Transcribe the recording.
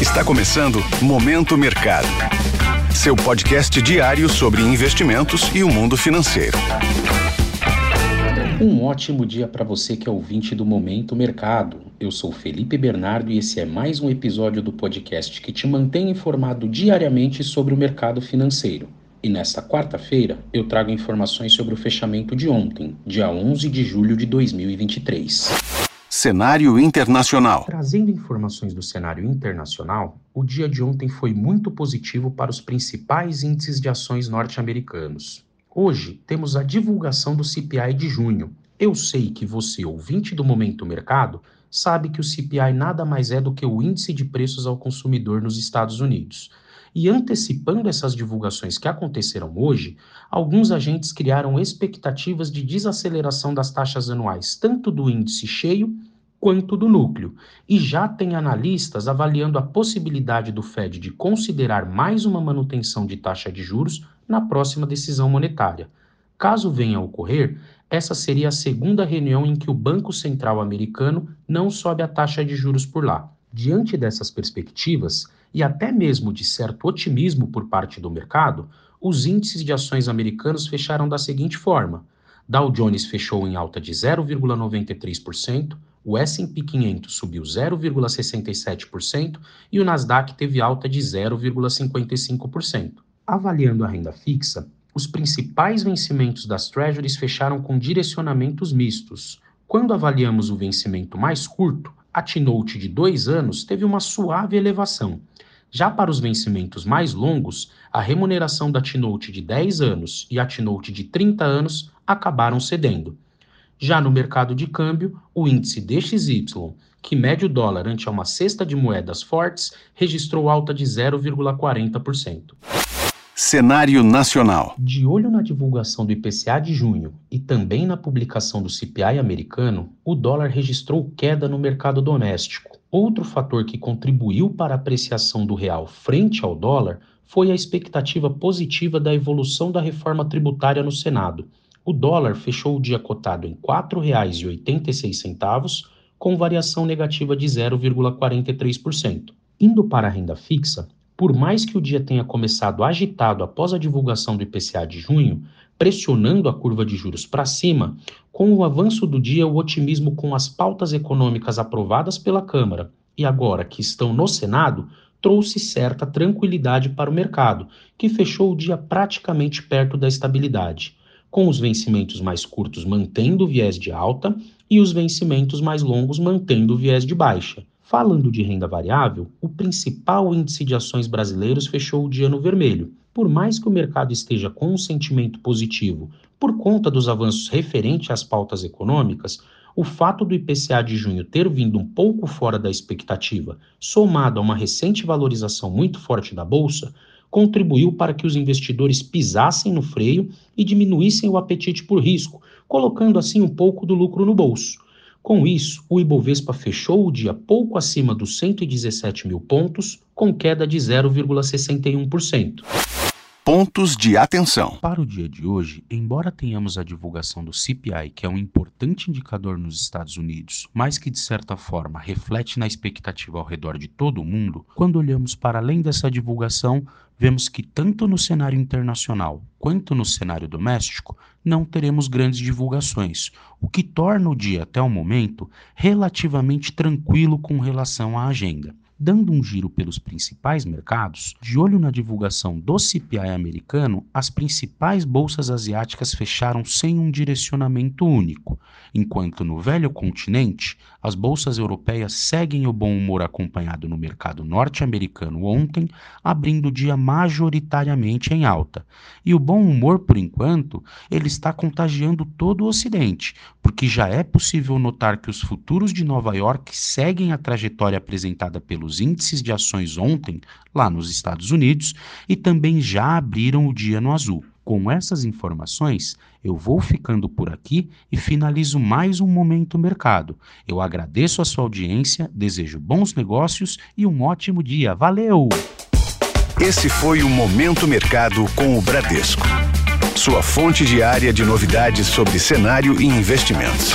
Está começando Momento Mercado. Seu podcast diário sobre investimentos e o mundo financeiro. Um ótimo dia para você que é ouvinte do Momento Mercado. Eu sou Felipe Bernardo e esse é mais um episódio do podcast que te mantém informado diariamente sobre o mercado financeiro. E nesta quarta-feira eu trago informações sobre o fechamento de ontem, dia 11 de julho de 2023. Cenário internacional. Trazendo informações do cenário internacional, o dia de ontem foi muito positivo para os principais índices de ações norte-americanos. Hoje temos a divulgação do CPI de junho. Eu sei que você, ouvinte do Momento Mercado, sabe que o CPI nada mais é do que o índice de preços ao consumidor nos Estados Unidos. E antecipando essas divulgações que aconteceram hoje, alguns agentes criaram expectativas de desaceleração das taxas anuais, tanto do índice cheio quanto do núcleo. E já tem analistas avaliando a possibilidade do Fed de considerar mais uma manutenção de taxa de juros na próxima decisão monetária. Caso venha a ocorrer, essa seria a segunda reunião em que o Banco Central americano não sobe a taxa de juros por lá. Diante dessas perspectivas, e até mesmo de certo otimismo por parte do mercado, os índices de ações americanos fecharam da seguinte forma: Dow Jones fechou em alta de 0,93%, o S&P 500 subiu 0,67% e o Nasdaq teve alta de 0,55%. Avaliando a renda fixa, os principais vencimentos das Treasuries fecharam com direcionamentos mistos. Quando avaliamos o vencimento mais curto, a T-Note de dois anos teve uma suave elevação, já para os vencimentos mais longos, a remuneração da T-Note de 10 anos e a T-Note de 30 anos acabaram cedendo. Já no mercado de câmbio, o índice DXY, que mede o dólar ante uma cesta de moedas fortes, registrou alta de 0,40%. Cenário nacional. De olho na divulgação do IPCA de junho e também na publicação do CPI americano, o dólar registrou queda no mercado doméstico Outro fator que contribuiu para a apreciação do real frente ao dólar foi a expectativa positiva da evolução da reforma tributária no Senado. O dólar fechou o dia cotado em R$ 4,86, com variação negativa de 0,43%. Indo para a renda fixa, por mais que o dia tenha começado agitado após a divulgação do IPCA de junho, pressionando a curva de juros para cima, com o avanço do dia, o otimismo com as pautas econômicas aprovadas pela Câmara e agora que estão no Senado trouxe certa tranquilidade para o mercado, que fechou o dia praticamente perto da estabilidade, com os vencimentos mais curtos mantendo o viés de alta e os vencimentos mais longos mantendo o viés de baixa. Falando de renda variável, o principal índice de ações brasileiros fechou o dia no vermelho. Por mais que o mercado esteja com um sentimento positivo por conta dos avanços referentes às pautas econômicas, o fato do IPCA de junho ter vindo um pouco fora da expectativa, somado a uma recente valorização muito forte da bolsa, contribuiu para que os investidores pisassem no freio e diminuíssem o apetite por risco, colocando assim um pouco do lucro no bolso. Com isso, o Ibovespa fechou o dia pouco acima dos 117 mil pontos, com queda de 0,61%. Pontos de atenção. Para o dia de hoje, embora tenhamos a divulgação do CPI, que é um importante indicador nos Estados Unidos, mas que de certa forma reflete na expectativa ao redor de todo o mundo, quando olhamos para além dessa divulgação, vemos que tanto no cenário internacional quanto no cenário doméstico não teremos grandes divulgações, o que torna o dia até o momento relativamente tranquilo com relação à agenda. Dando um giro pelos principais mercados, de olho na divulgação do CPI americano, as principais bolsas asiáticas fecharam sem um direcionamento único, enquanto no velho continente, as bolsas europeias seguem o bom humor acompanhado no mercado norte-americano ontem, abrindo o dia majoritariamente em alta. E o bom humor, por enquanto, ele está contagiando todo o ocidente, porque já é possível notar que os futuros de Nova York seguem a trajetória apresentada pelo os índices de ações ontem, lá nos Estados Unidos, e também já abriram o dia no azul. Com essas informações, eu vou ficando por aqui e finalizo mais um Momento Mercado. Eu agradeço a sua audiência, desejo bons negócios e um ótimo dia. Valeu! Esse foi o Momento Mercado com o Bradesco. Sua fonte diária de novidades sobre cenário e investimentos.